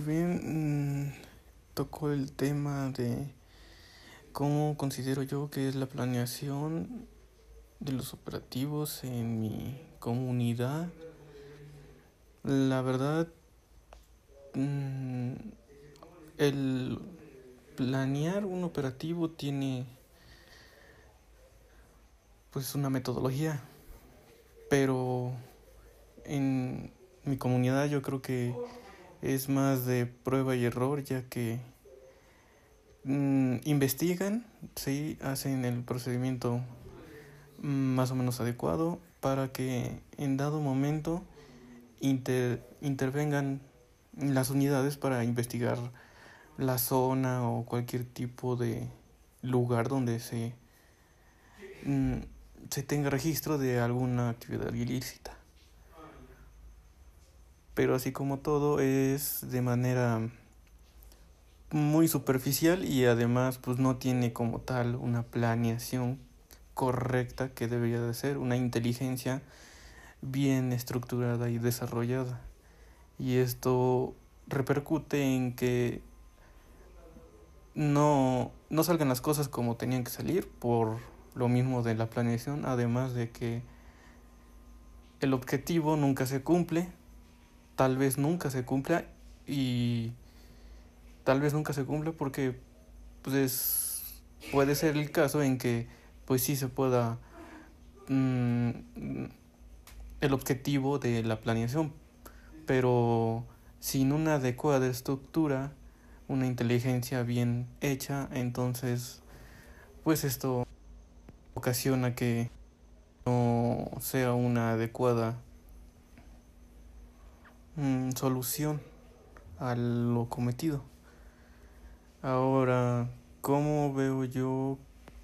si bien mm, tocó el tema de cómo considero yo que es la planeación de los operativos en mi comunidad, la verdad, mm, el planear un operativo tiene pues una metodología, pero en mi comunidad yo creo que es más de prueba y error, ya que mm, investigan, sí, hacen el procedimiento más o menos adecuado para que en dado momento intervengan las unidades para investigar la zona o cualquier tipo de lugar donde se, mm, se tenga registro de alguna actividad ilícita pero así como todo es de manera muy superficial y además pues no tiene como tal una planeación correcta que debería de ser, una inteligencia bien estructurada y desarrollada. Y esto repercute en que no, no salgan las cosas como tenían que salir por lo mismo de la planeación, además de que el objetivo nunca se cumple tal vez nunca se cumpla y tal vez nunca se cumpla porque pues puede ser el caso en que pues sí se pueda mm, el objetivo de la planeación. Pero sin una adecuada estructura una inteligencia bien hecha entonces pues esto ocasiona que no sea una adecuada Mm, solución a lo cometido. Ahora, ¿cómo veo yo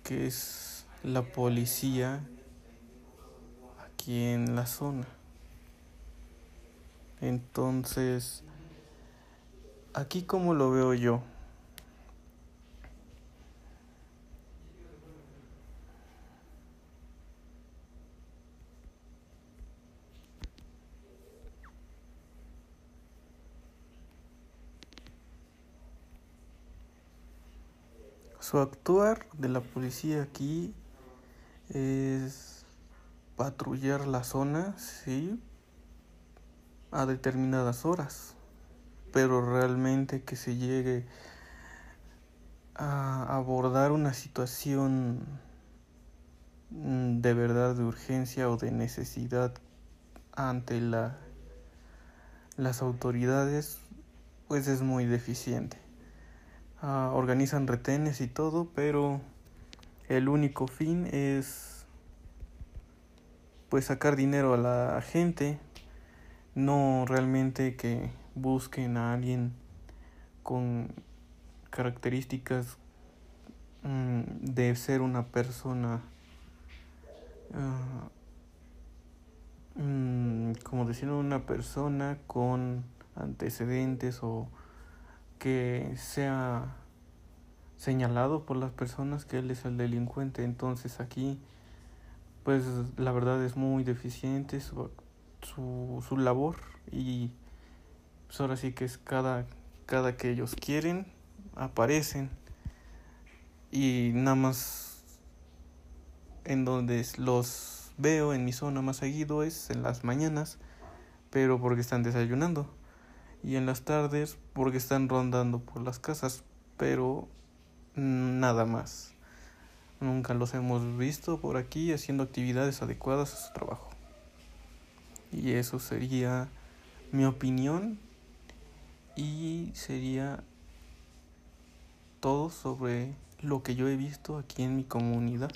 que es la policía aquí en la zona? Entonces, aquí cómo lo veo yo. Su actuar de la policía aquí es patrullar la zona, sí, a determinadas horas, pero realmente que se llegue a abordar una situación de verdad de urgencia o de necesidad ante la, las autoridades, pues es muy deficiente. Ah, organizan retenes y todo, pero el único fin es pues sacar dinero a la gente, no realmente que busquen a alguien con características mm, de ser una persona ah, mm, como decir una persona con antecedentes o que sea señalado por las personas que él es el delincuente. Entonces aquí, pues la verdad es muy deficiente su, su, su labor y pues ahora sí que es cada, cada que ellos quieren, aparecen y nada más en donde los veo en mi zona más seguido es en las mañanas, pero porque están desayunando y en las tardes porque están rondando por las casas, pero nada más. Nunca los hemos visto por aquí haciendo actividades adecuadas a su trabajo. Y eso sería mi opinión y sería todo sobre lo que yo he visto aquí en mi comunidad.